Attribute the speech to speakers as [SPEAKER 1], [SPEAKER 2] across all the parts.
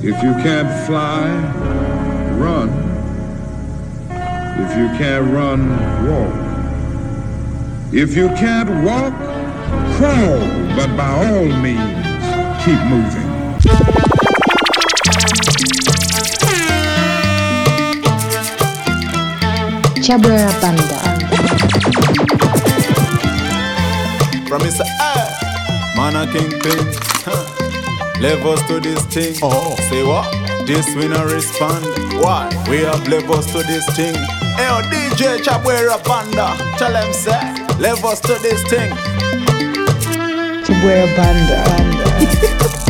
[SPEAKER 1] If you can't fly, run. If you can't run, walk. If you can't walk, crawl. But by all means, keep moving.
[SPEAKER 2] Chabwera Banda.
[SPEAKER 3] From Mr. A, man a kingpin. Levels to this thing. Oh. Say what? This we no respond. Why? We have levels to this thing. Hey, oh, yo, DJ Chabwera Banda. Tell them, say, levels to this thing.
[SPEAKER 2] Chabwera Banda. Banda.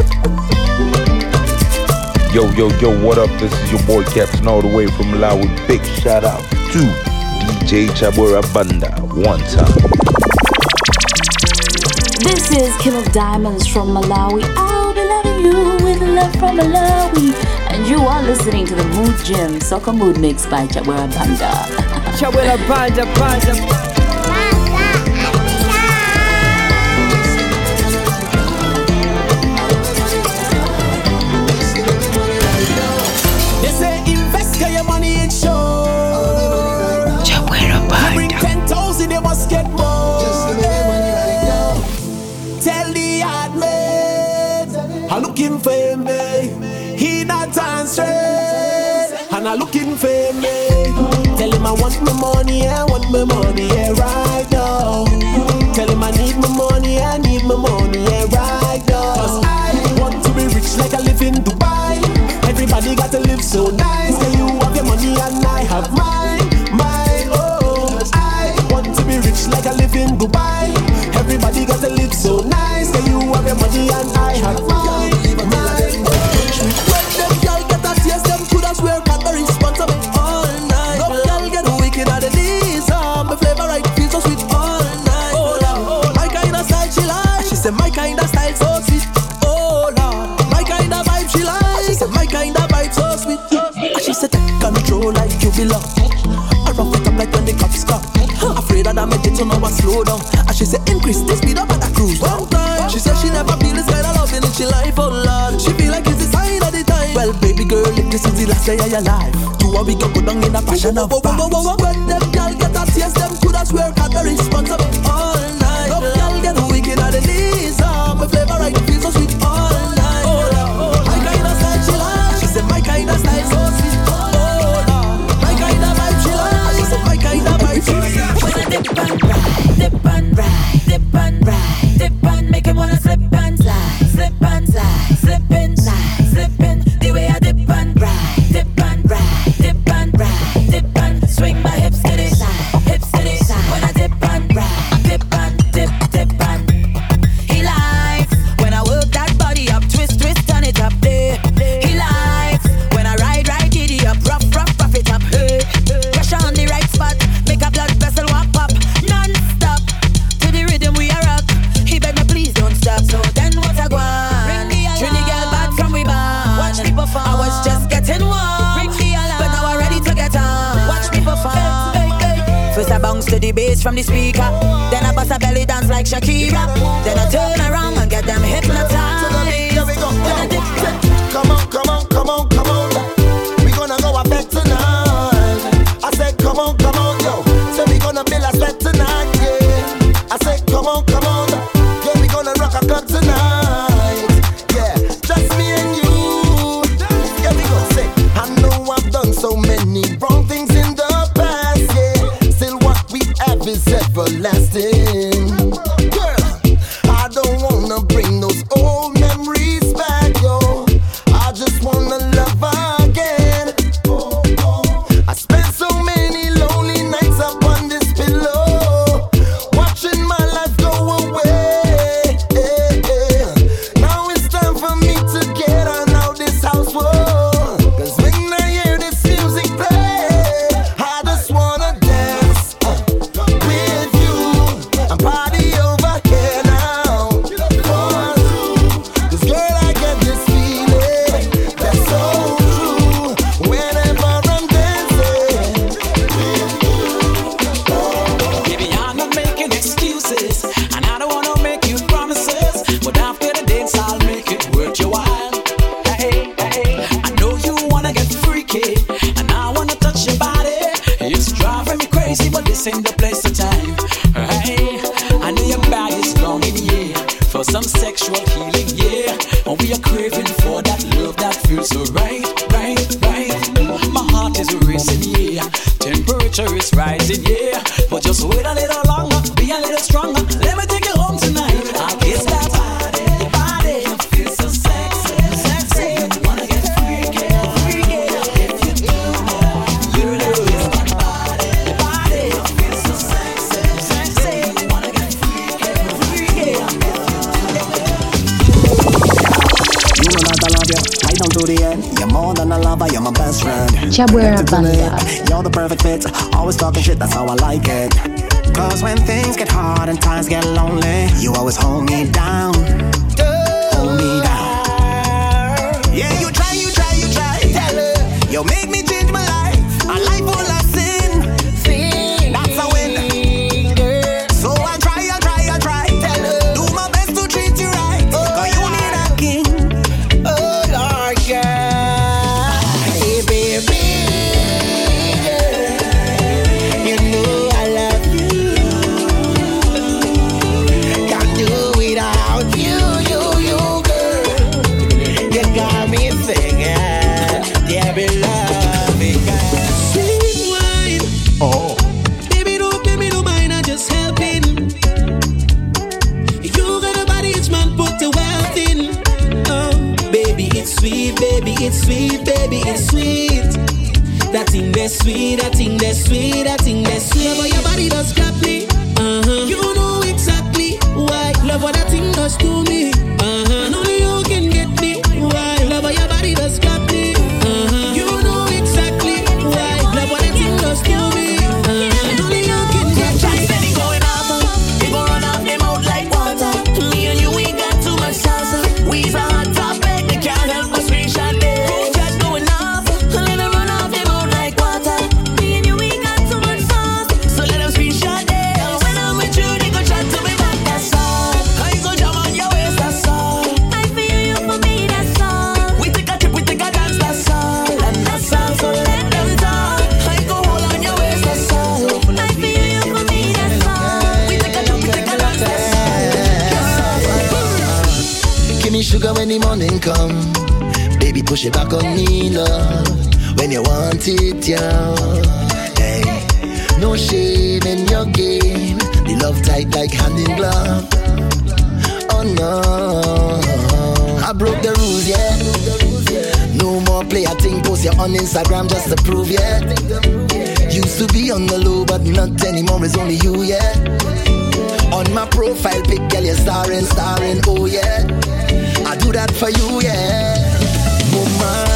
[SPEAKER 4] Yo, yo, yo, what up? This is your boy Captain all the way from Malawi. Big shout out to DJ Chabwera Banda. One time.
[SPEAKER 5] This is King of Diamonds from Malawi. I'll be with love from Malawi. And you are listening to the Mood Gym Soca Mood Mix by Chabwera Banda.
[SPEAKER 6] Chabwera Banda, Banda.
[SPEAKER 7] Not and I'm looking for me. Tell him I want my money, I want my money, yeah, right now. Tell him I need my money, I need my money, yeah, right now. 'Cause I want to be rich like I live in Dubai. Everybody got to live so nice. Say you have your money and I have mine, mine. Oh, I want to be rich like I live in Dubai. Everybody got to live so nice. Say you have your money and I have mine. Slow down. And she said increase the speed up at the cruise. One time, she said she never feel this kind of loving in she life. Oh Lord, she feel like it's the sign of the time. Well, baby girl, if this is the last day of your life, two a week go down in a passion of. When them girl get a taste, them coulda swear Cadbury sponsor me all night. No girl get wicked at the knees. My flavor right in the
[SPEAKER 8] Chabwera Banda.
[SPEAKER 9] You're the perfect fit, always talking shit, that's how I like it. Cause when things get hard and times get lonely, you always hold me down. Hold me down. Yeah, you try, you try, you try. Tell her, you make me. that sweet, that thing that sweet, that thing that sweet. Love your body does grab me. Uh-huh. You know exactly why. Love what that thing does to me. Uh-huh.
[SPEAKER 10] when
[SPEAKER 9] the morning come. Baby, push it back on me, love. When you want it, yeah. Hey. No shame in your game. The love tight like hand in glove. Oh no. I broke the rules, yeah. No more play, I think post you on Instagram just to prove, yeah. Used to be on the low, but not anymore, it's only you, yeah. On my profile pic, girl, you're starring, starring, oh yeah do that for you, yeah. Woman.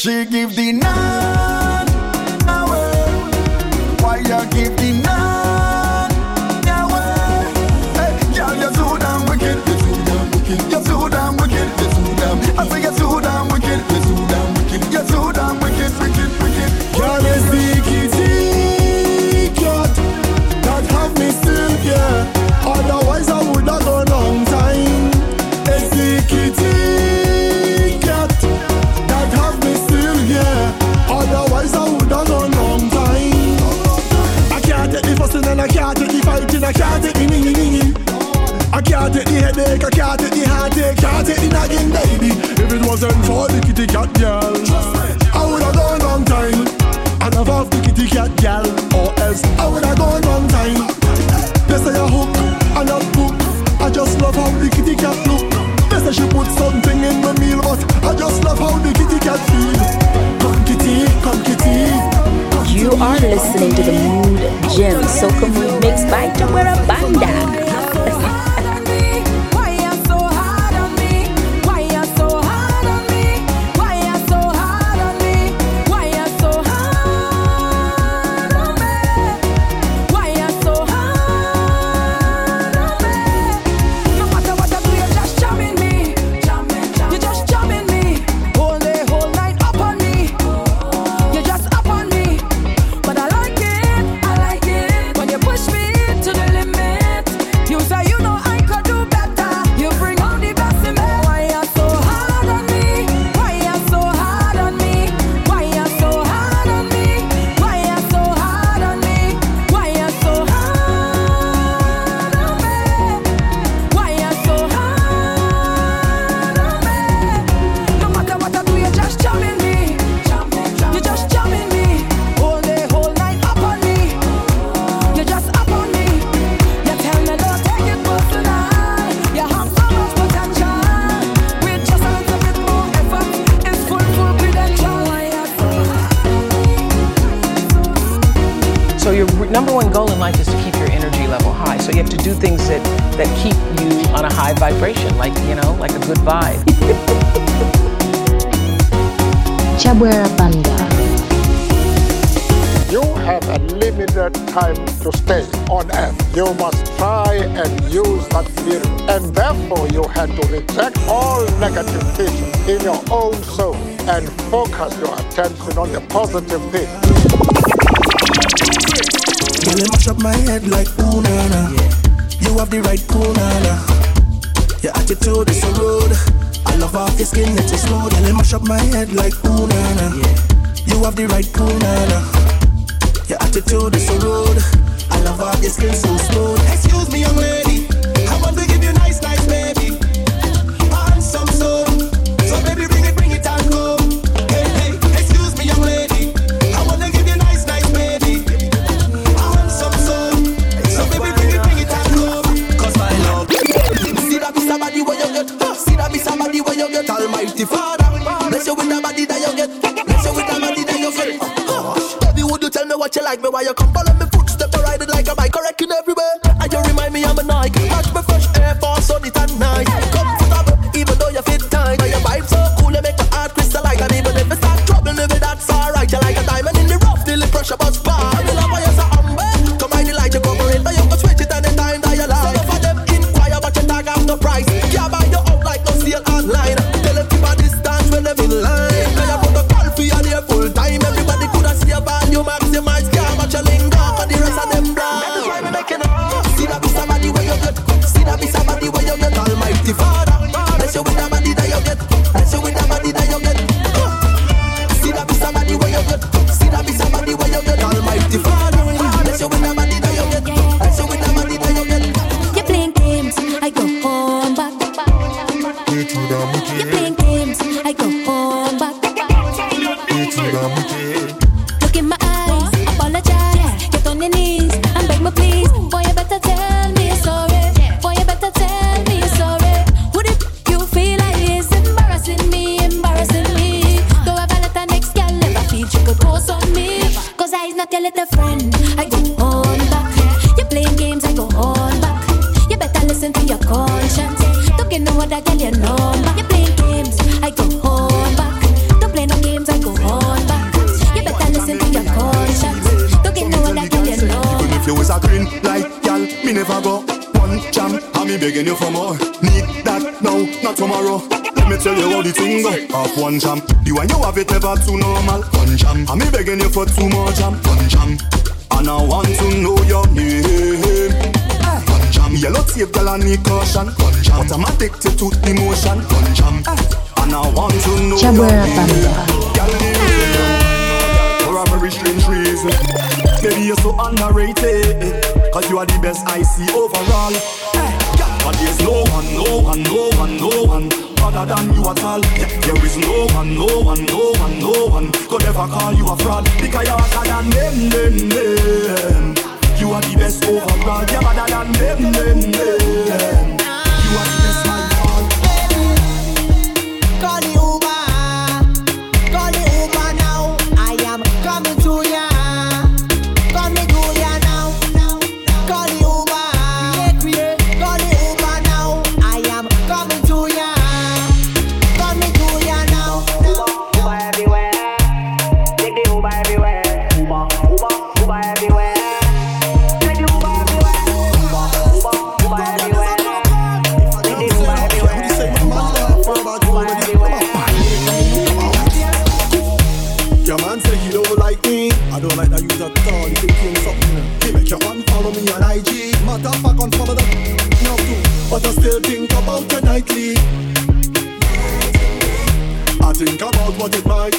[SPEAKER 11] She give the
[SPEAKER 12] listening to the Mood Gym Soca Mood Mix by Chabwera Banda.
[SPEAKER 13] limited time to stay on earth. You must try and use that fear, And therefore, you had to reject all negative things in your own soul and focus your attention on the positive things.
[SPEAKER 14] Girl, mash up my head like ooh na na. You have the right ooh na na. Your attitude is a road. I love off your skin, it's smooth. slow. Girl, mash up my head like ooh na na. You have the right ooh na na. Your attitude is so rude. I love how your skin so smooth. Excuse me, young lady. Like me while you come follow me a
[SPEAKER 11] green light, gal, me never go one jam. I'm me begging you for more. Need that now, not tomorrow. Let me tell you how the thing go. Off one jam, the one you have it never too normal. One jam, I'm me begging you for two more jam. One jam, and I want to know your name. One jam, yellow tape, girl, I need caution. One jam, but I'm addicted to emotion. One jam, and I want to know your
[SPEAKER 12] Chabwera
[SPEAKER 11] name. Girl, for a very strange reason. Maybe you're so underrated. Cause you are the best I see overall. Eh, yeah, But there's no one, no one, no one, no one other than you at all. Yeah, there is no one, no one, no one, no one could ever call you a fraud. Because you're hotter than them, them, them. You are the best overall. You're better than them, them, them. You are the best my all.
[SPEAKER 15] Call the
[SPEAKER 11] what it might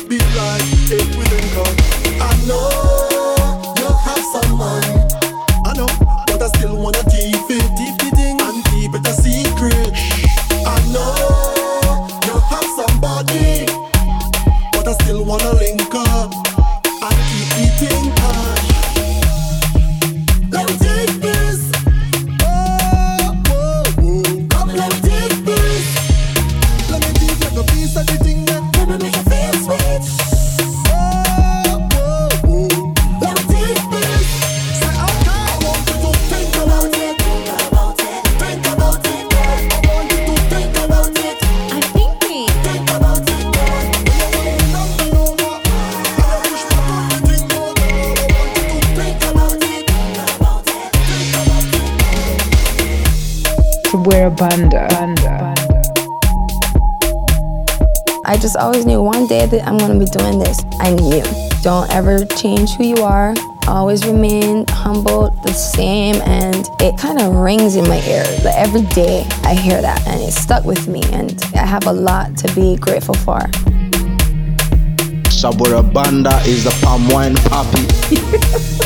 [SPEAKER 11] it.
[SPEAKER 12] Chabwera Banda. Banda.
[SPEAKER 16] Uh, I just always knew one day that I'm gonna be doing this. I knew. Don't ever change who you are. Always remain humble, the same, and it kind of rings in my ear. Like every day I hear that, and it stuck with me, and I have a lot to be grateful for.
[SPEAKER 17] Sabora Banda is the palm wine poppy.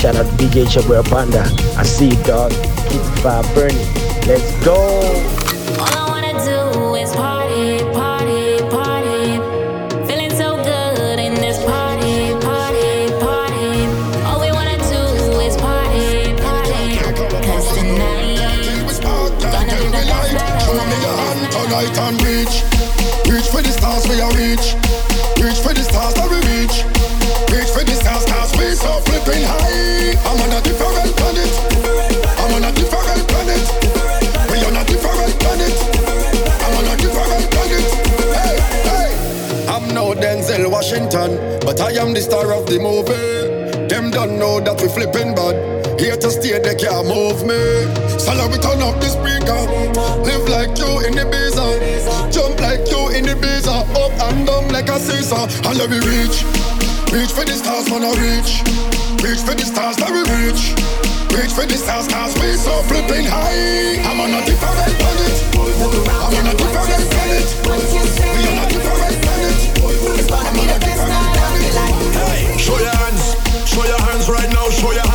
[SPEAKER 18] Shout out to DJ Chabwera Banda. I see you, dog. Keep the fire burning. Let's go.
[SPEAKER 19] Flipping bad. Here to stay, they can't move me. Me turn up the speaker. Live like you in the visa. Jump like you in the visa. Up and down like a seesaw. And let me reach. Reach for the stars, wanna reach. Reach for the stars, let me reach. Reach for the stars, cause we so flipping high. I'm on a different planet. I'm on a different planet. We on a different planet. I'm on a different planet.
[SPEAKER 20] Show your show your hands right now, show your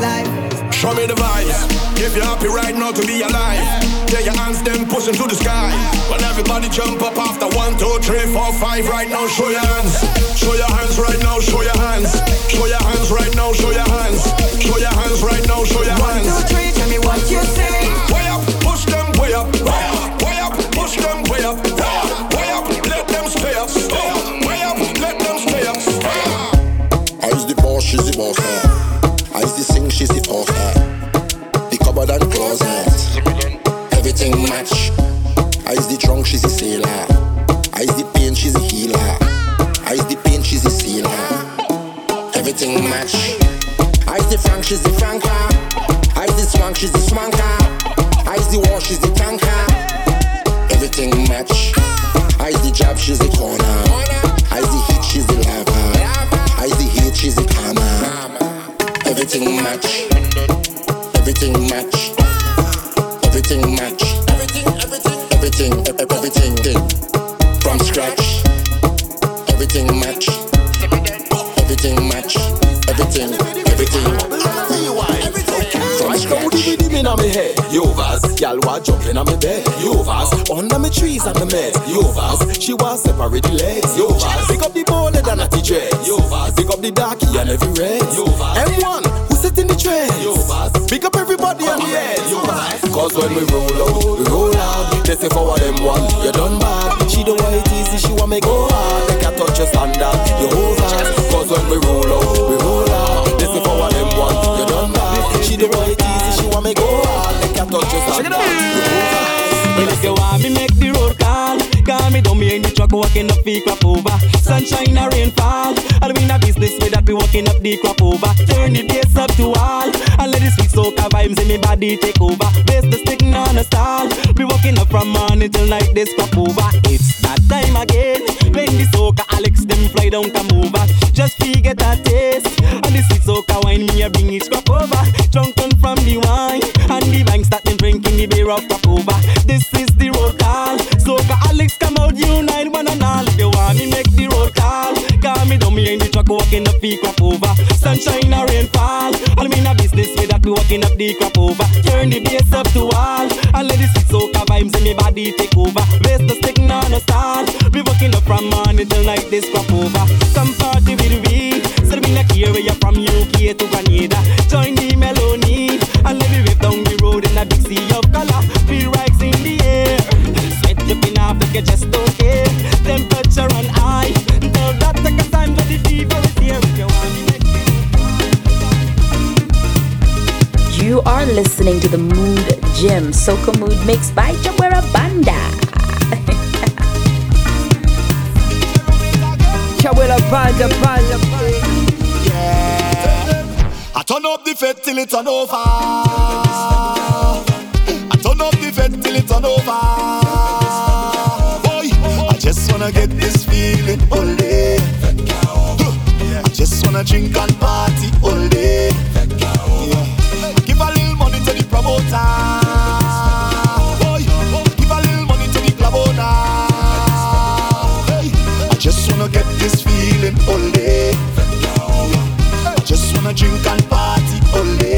[SPEAKER 7] life.
[SPEAKER 21] Show me the vibes. If you're happy right now to be alive, get your hands then pushing to the sky. When everybody jump up after one, two, three, four, five, right now, show your hands. Show your hands right now, show your hands. Show your hands right now, show your hands. Show your hands right now, show your
[SPEAKER 7] One,
[SPEAKER 21] hands.
[SPEAKER 7] two, three, tell me what you say.
[SPEAKER 21] Way up, push them way up. Way up, way up, push them way up. Way up, way up, let them stay up. Stay up,
[SPEAKER 19] match. I's the drunk, she's the sailor. I's the pain, she's the healer. I's the pain, she's the sealer. Everything match. I's the frank, she's the franker. I's the swank, she's the swanker.
[SPEAKER 20] Jumping on me bed. Yovas, under me trees and me meds. Yovas, she want separate the legs. Yovas, pick up the bowler than a dread. Yovas, pick up the darkie and every red. Yovas, M1 who sit in the tread. Yovas, pick up everybody on the head. Yovas, cause when we roll out, we roll out. They say forward them one, you done bad. She don't want
[SPEAKER 22] Sunshine or rainfall. I'll be in a business way that we walking up the crop over. Turn the bass up to all. And let the sweet soca vibes in me body take over. Bass the stick on a stall. We walking up from morning till night, this crop over. It's that time again. When the soca Alex them fly down come over. Just forget a taste. And the sweet soca wine me a bring it crop over. Drunken from the wine. And the bank start them drinking the beer of crop over. This is the road call. Soca Alex come out unite one Me me in the truck walking up the crop over. Sunshine or rainfall. All me in a business way that walking up the crop over. Turn the bass up to all. And let the sweet soca vibes in me body take over. Raise the stick on a stall. We walking up from morning till night this crop over. Come party with we. So we not care where you're from UK to Canada. Join the melody. And let me rip down the road in a big sea of color. Feel rights in the air. Sweat dripping off like you just don't care. You
[SPEAKER 5] are listening to the Mood Gym Soca Mood Mix by Chabwera Banda.
[SPEAKER 23] Chabwera Banda Banda
[SPEAKER 24] I turn up the fed till it turn over. I turn up the fed till it turn over. Boy, I just wanna get this feeling all day. I just wanna drink and party all day. Promoter. Boy, oh, give a little money to the club owner. Hey, I just wanna get this feeling day. I just wanna drink and party all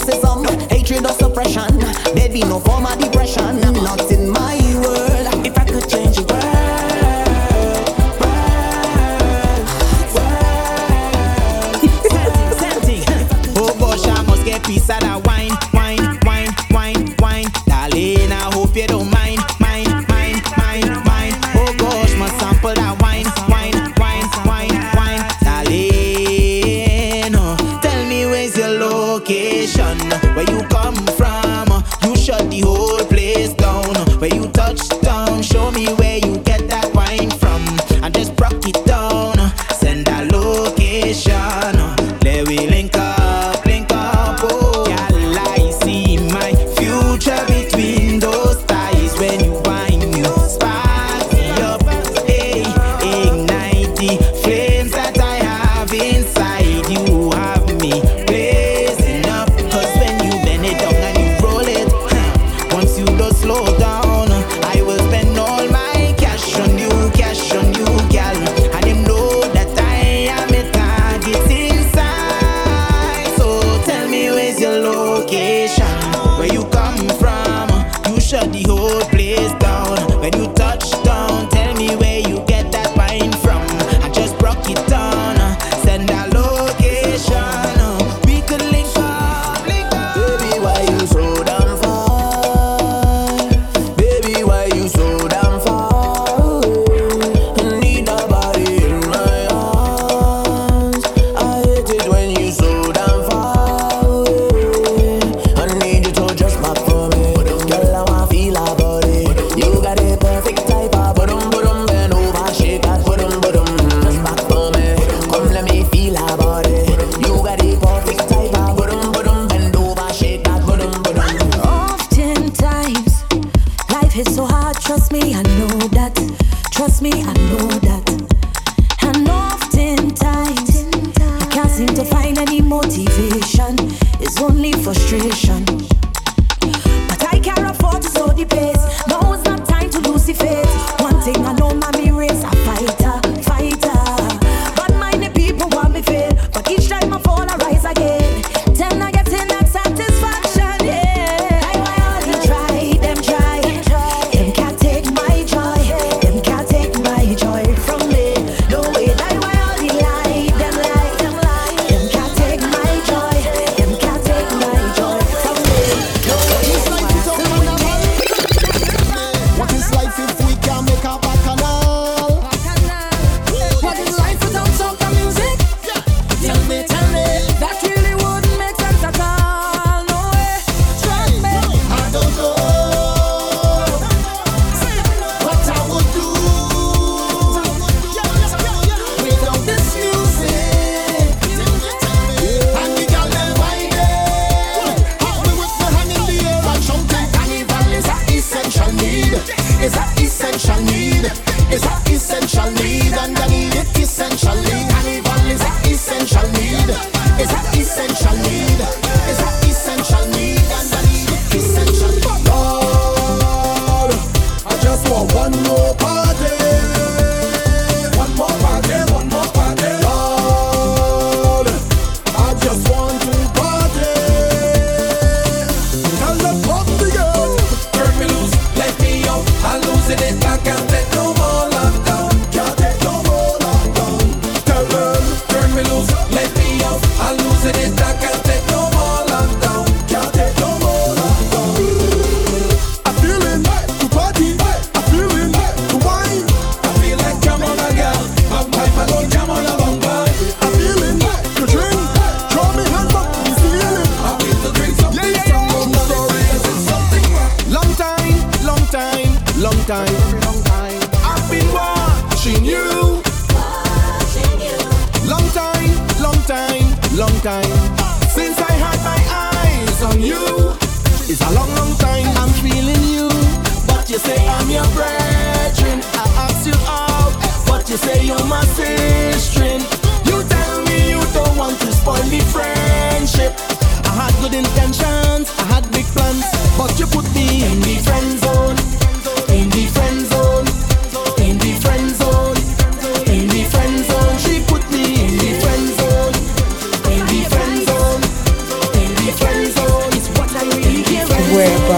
[SPEAKER 25] racism, hatred or suppression. There be no form of depression, not in
[SPEAKER 20] my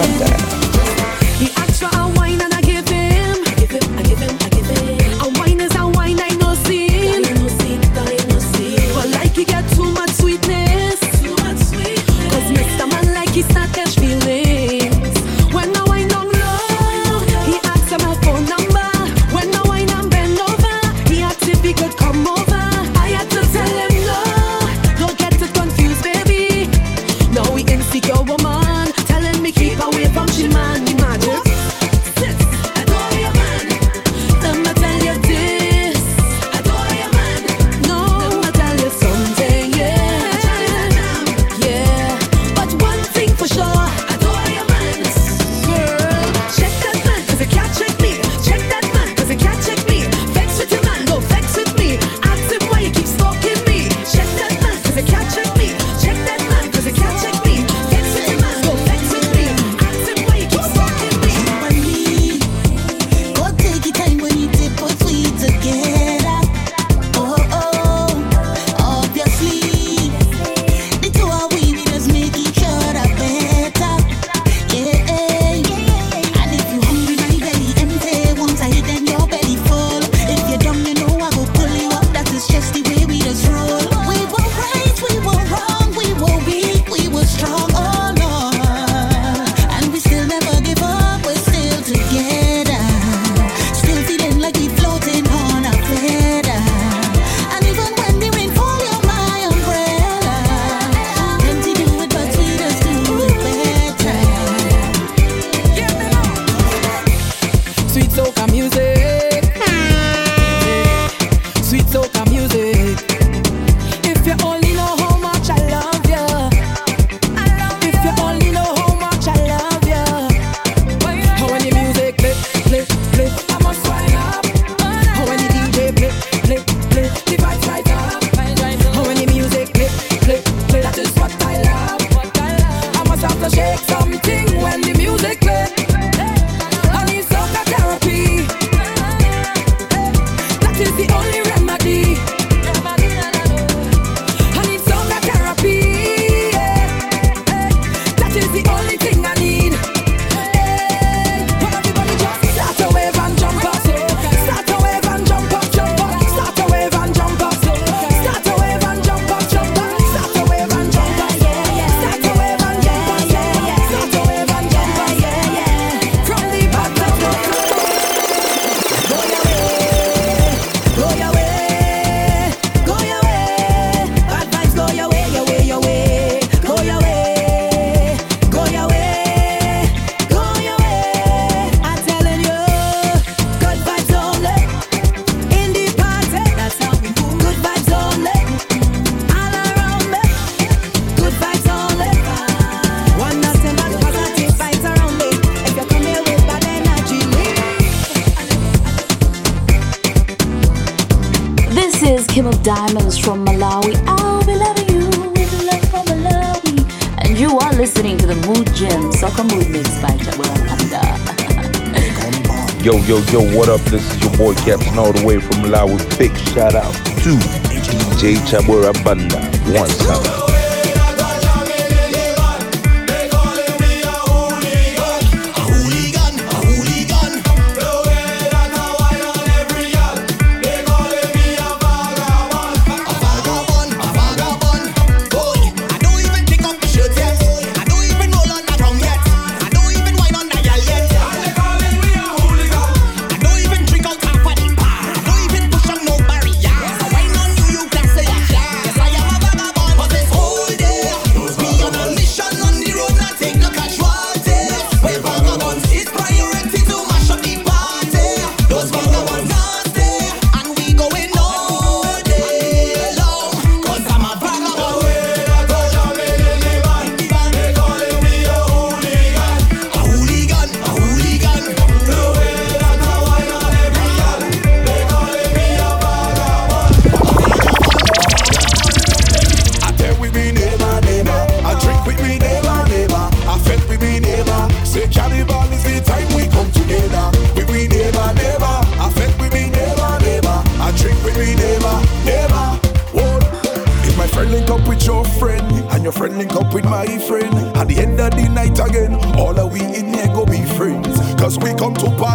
[SPEAKER 12] Wonder.
[SPEAKER 15] Yo, yo, what up? This is your boy Captain all the way from Malawi. Big shout out to DJ Chabwera Banda. One time.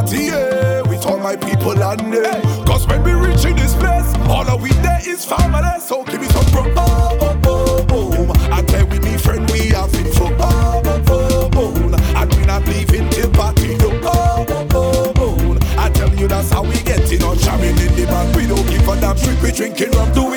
[SPEAKER 12] party, yeah, with all my people and them. Cause when we reach in this place, all of we there is family. So give me some pro. Oh, oh, oh, oh. I tell with me friend, we have it for. Oh, oh, oh, oh. And we not leaving till party. No. Oh, oh, oh, oh. I tell you that's how we get it on. Jamming in the back, we don't give a damn. Drink, we drinking rum, do.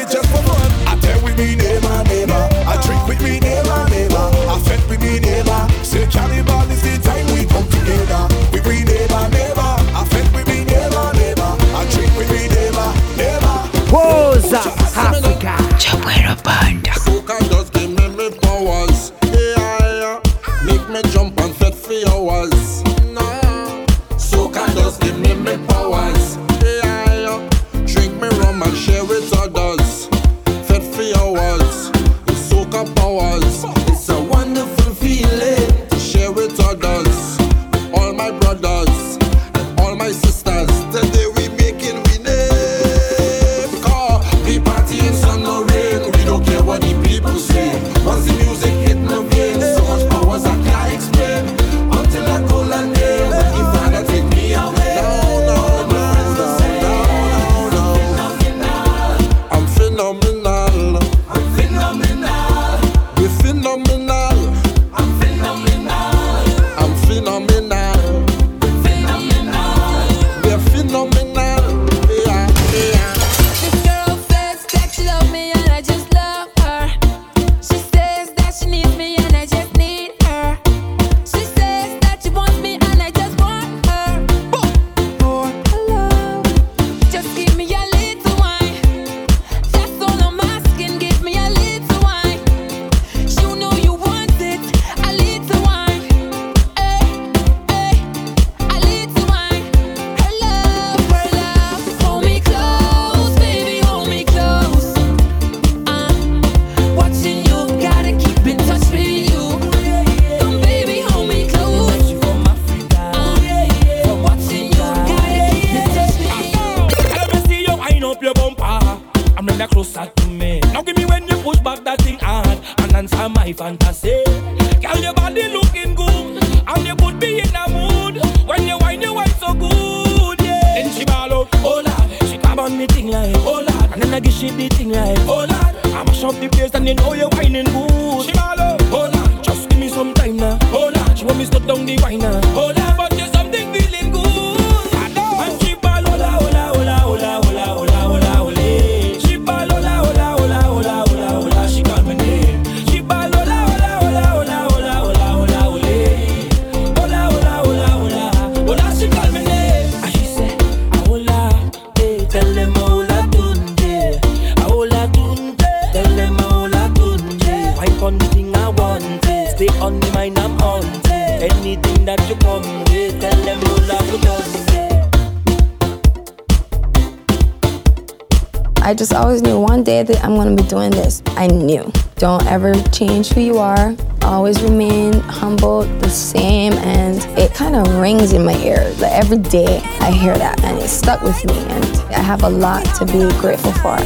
[SPEAKER 12] I
[SPEAKER 26] give shit the
[SPEAKER 27] thing like Oh Lord. I mash up the place and you know you're whining good. She Oh Lord. Just give me some time now. Oh Lord. She want me to down the wine now Oh Lord. But you
[SPEAKER 16] I just always knew one day that I'm gonna be doing this. I knew. Don't ever change who you are. Always remain humble, the same, and it kind of rings in my ears. Like every day I hear that, and it stuck with me, and I have a lot to be grateful for.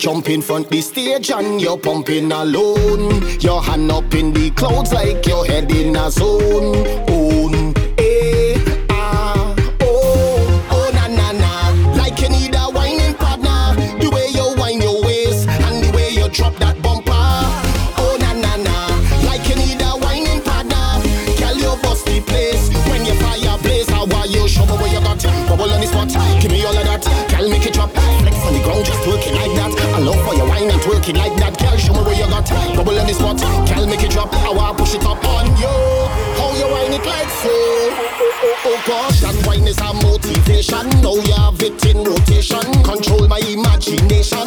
[SPEAKER 28] Jump
[SPEAKER 11] in front
[SPEAKER 12] the
[SPEAKER 9] stage and you're pumping alone. Your hand up in the clouds like you're heading a zone. Girl, make it drop, I want push it up on you. How you whine it like say? Oh gosh, and wine is a motivation. Now you have it in rotation. Control my imagination.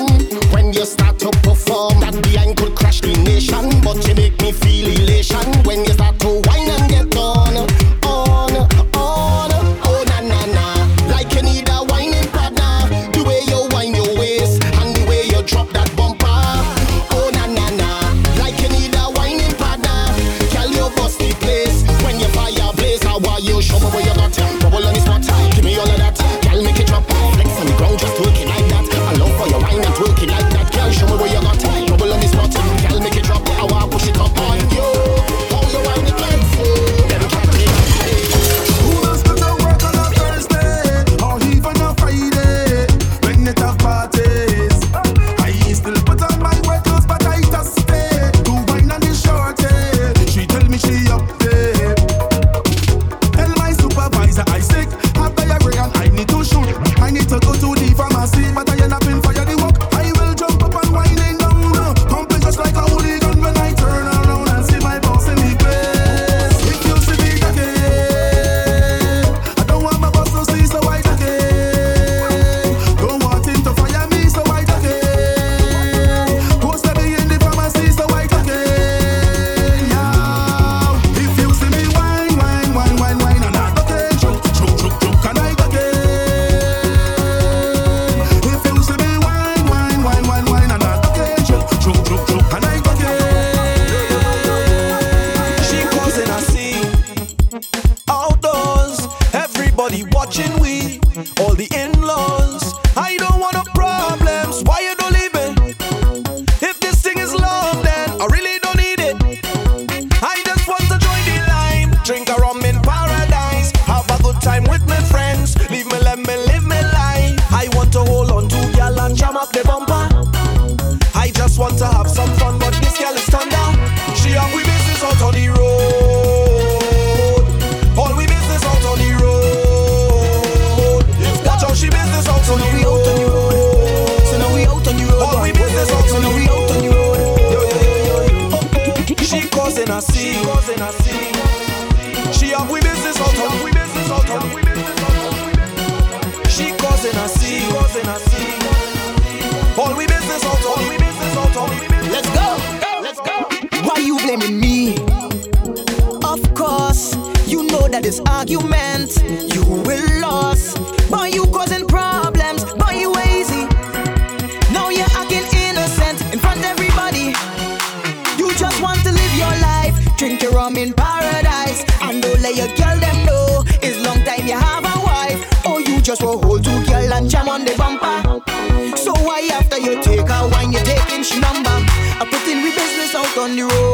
[SPEAKER 9] just
[SPEAKER 28] will hold two girl and jam on the bumper. So why after you take her wine, you're taking she number? I'm putting we business out on the road.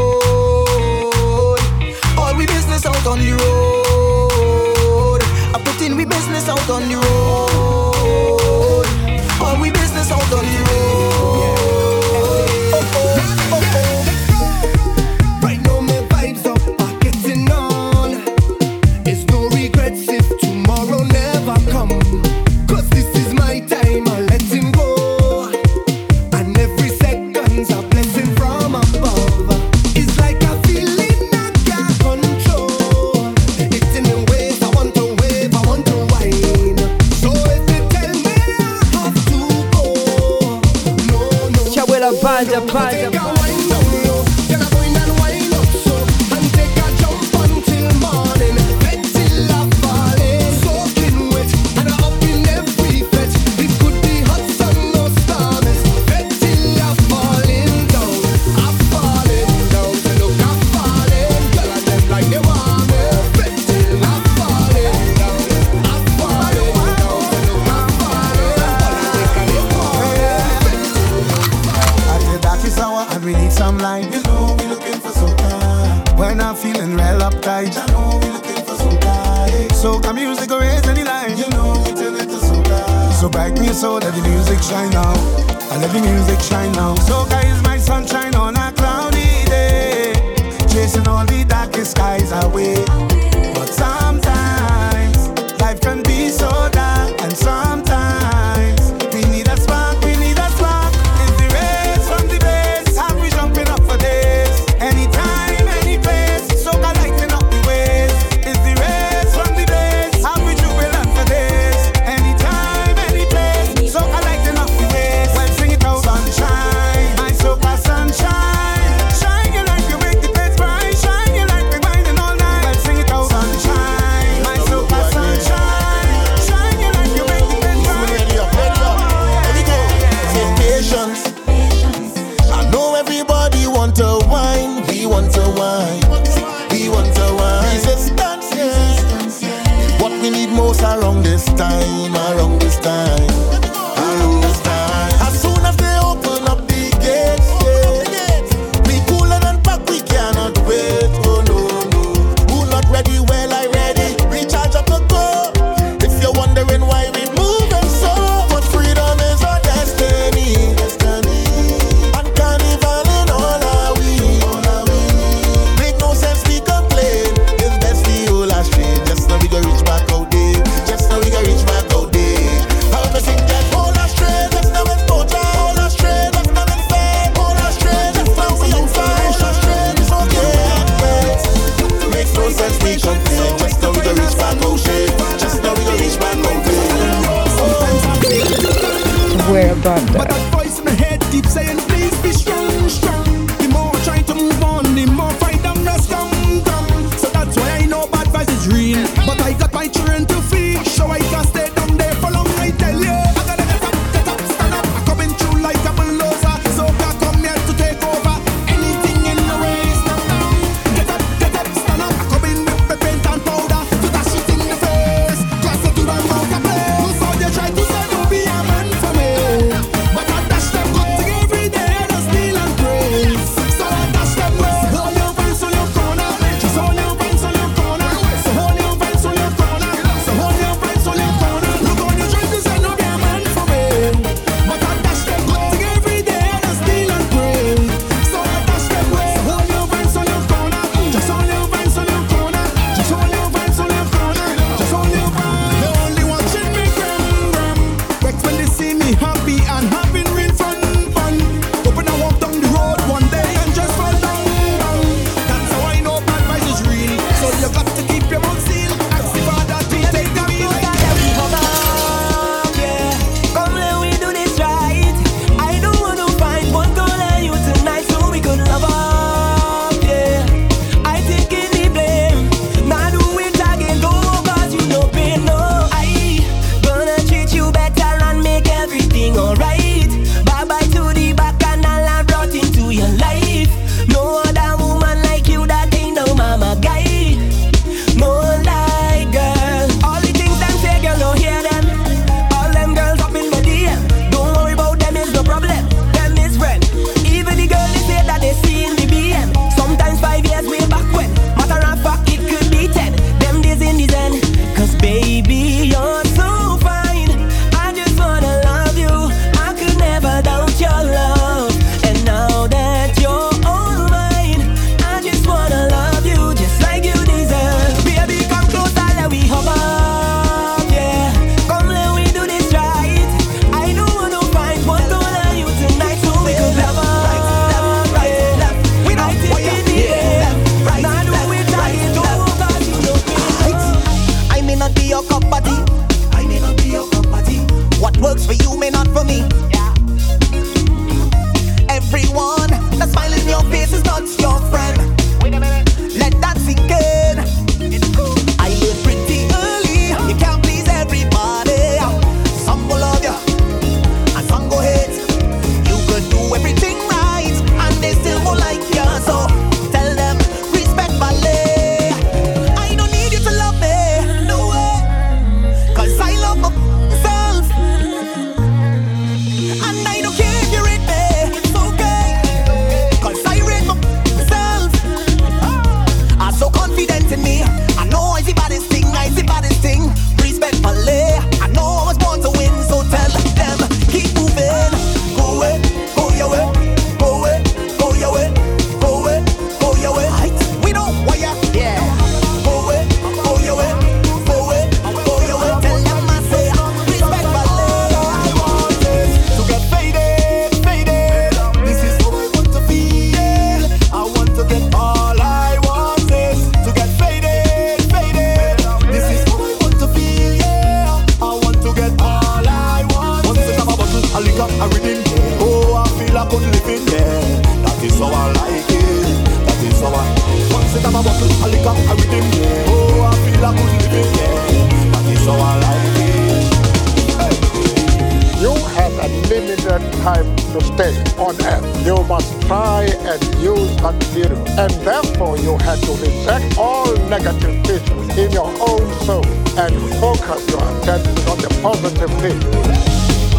[SPEAKER 29] limited time to stay on earth. You must try and use that material. And therefore, you had to reject all negative features in your own soul and focus your attention on the positive things.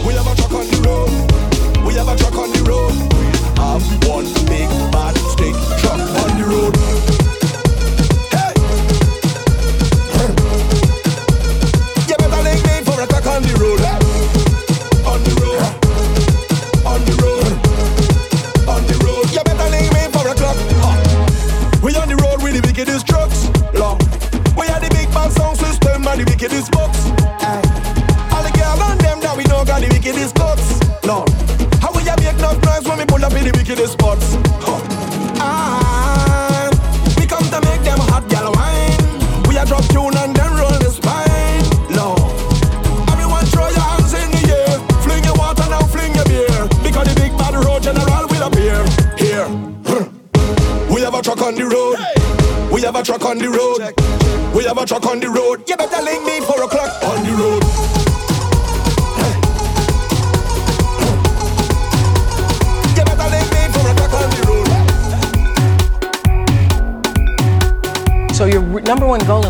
[SPEAKER 20] We have a truck on the road. We have a truck on the road. We have one big bad stick truck on the road.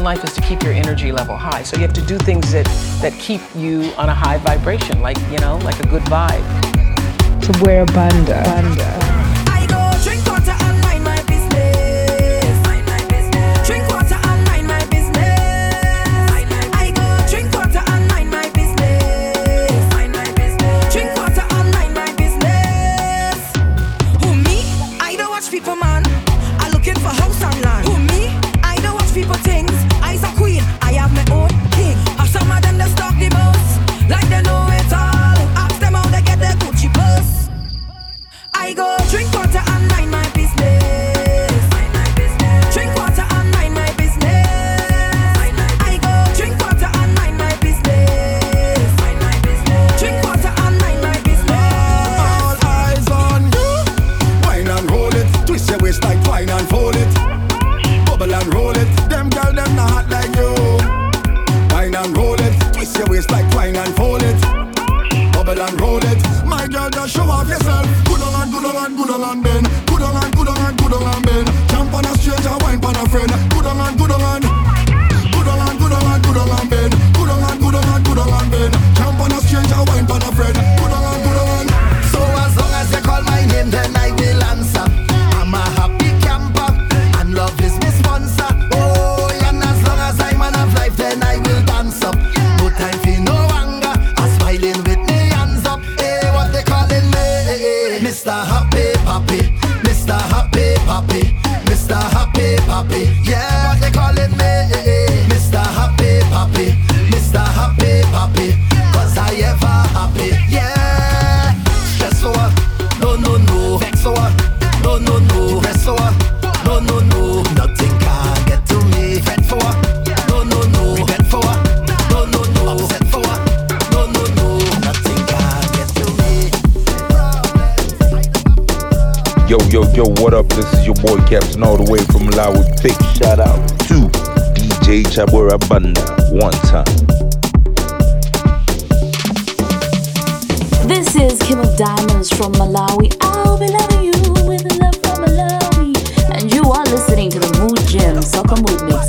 [SPEAKER 20] in
[SPEAKER 30] life is to keep your energy level high. So you have to do things that, that keep you on a high vibration, like, you know, like a good vibe.
[SPEAKER 2] To wear a banda.
[SPEAKER 12] banda. lan bu ben. Big shout out to DJ Chabwera Banda one time.
[SPEAKER 15] This is Kim of Diamonds from Malawi. I'll be loving you with love from Malawi. And you are listening to the Mood Gym.
[SPEAKER 31] So
[SPEAKER 11] come with me.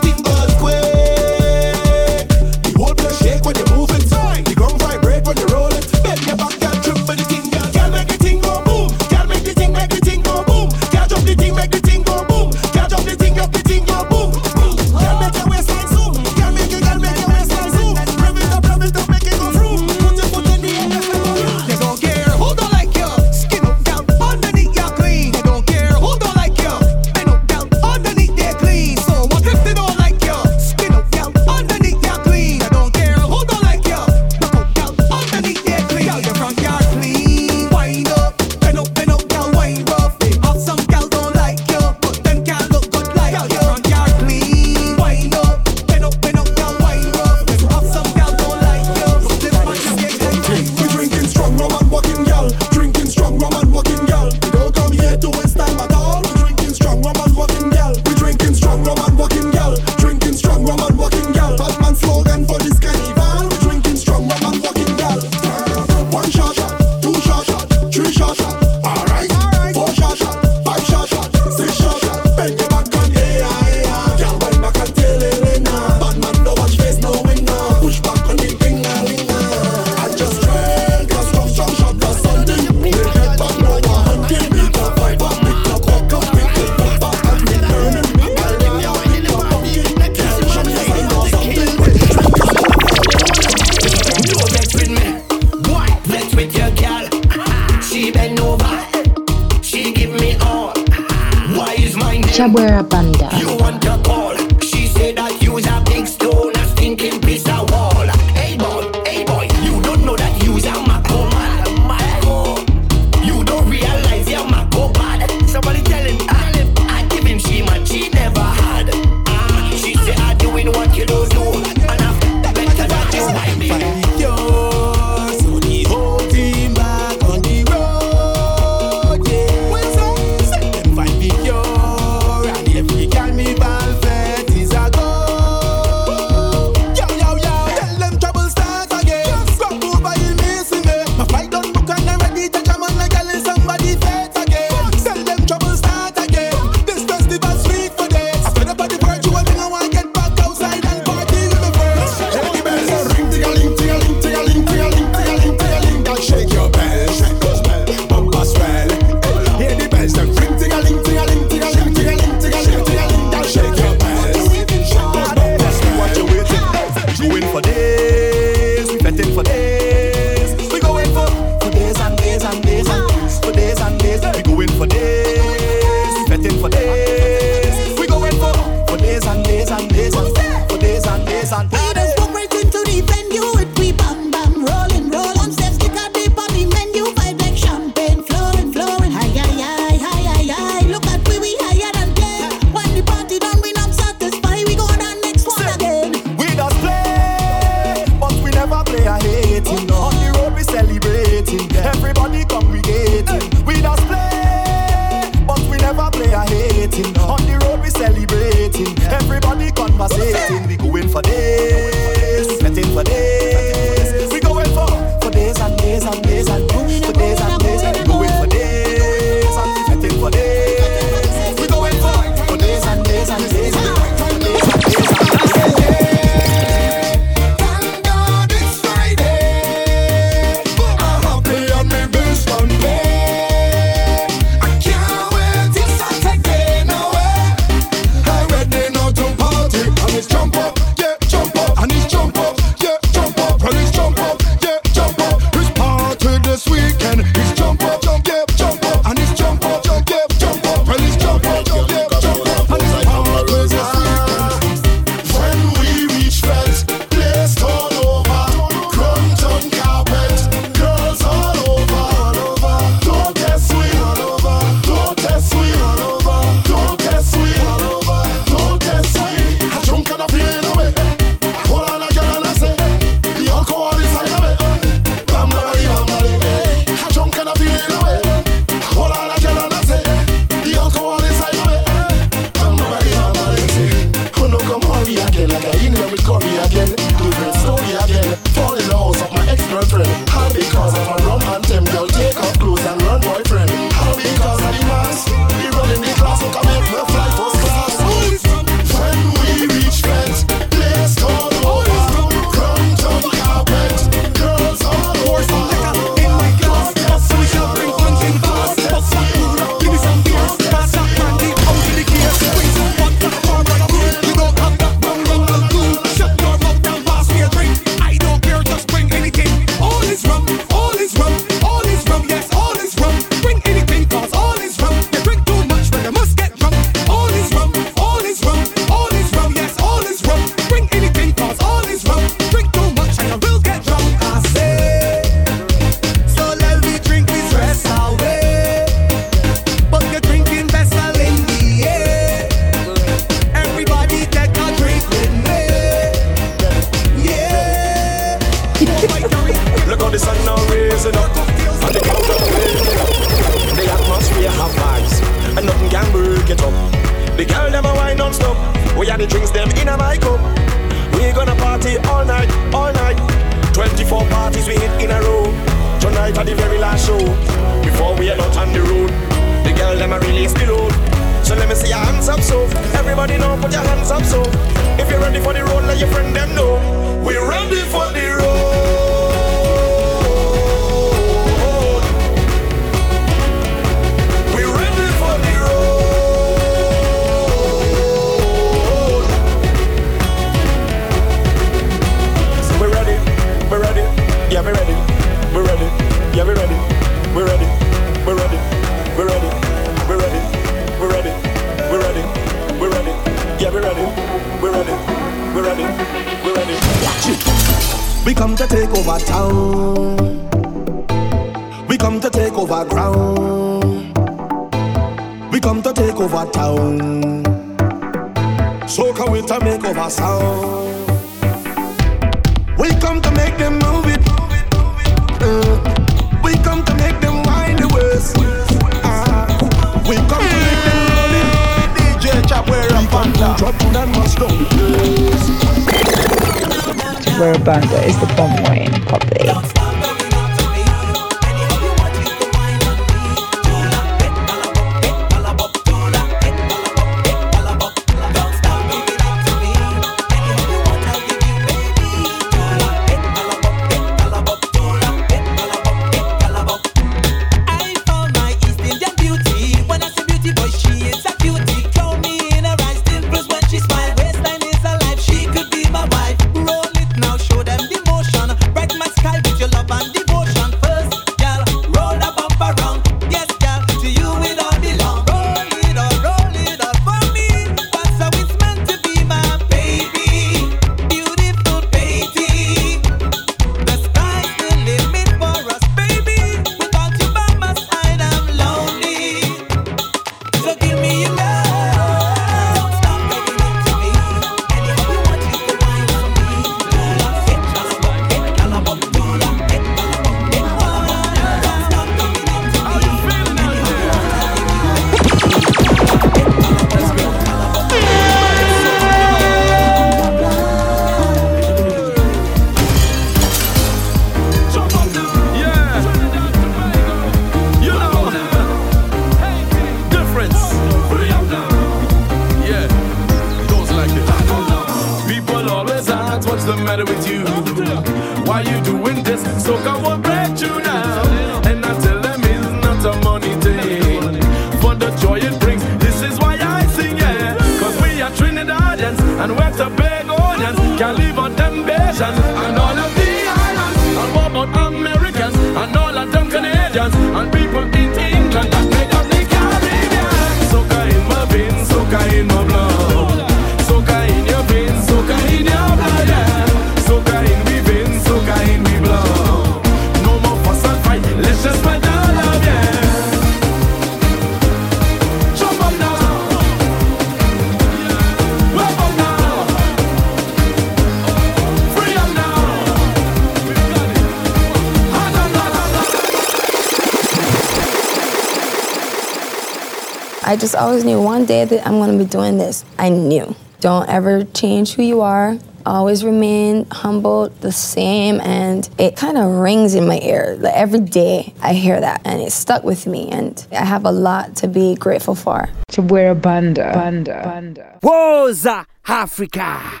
[SPEAKER 11] day that
[SPEAKER 28] I'm going to
[SPEAKER 16] be doing this, I knew. Don't ever change who you are. Always remain humble, the same, and it kind of rings in my ear. Like every day I hear that, and it stuck with me, and I have a lot to be grateful for.
[SPEAKER 2] To wear a banda. Banda. Banda.
[SPEAKER 32] Woza Africa!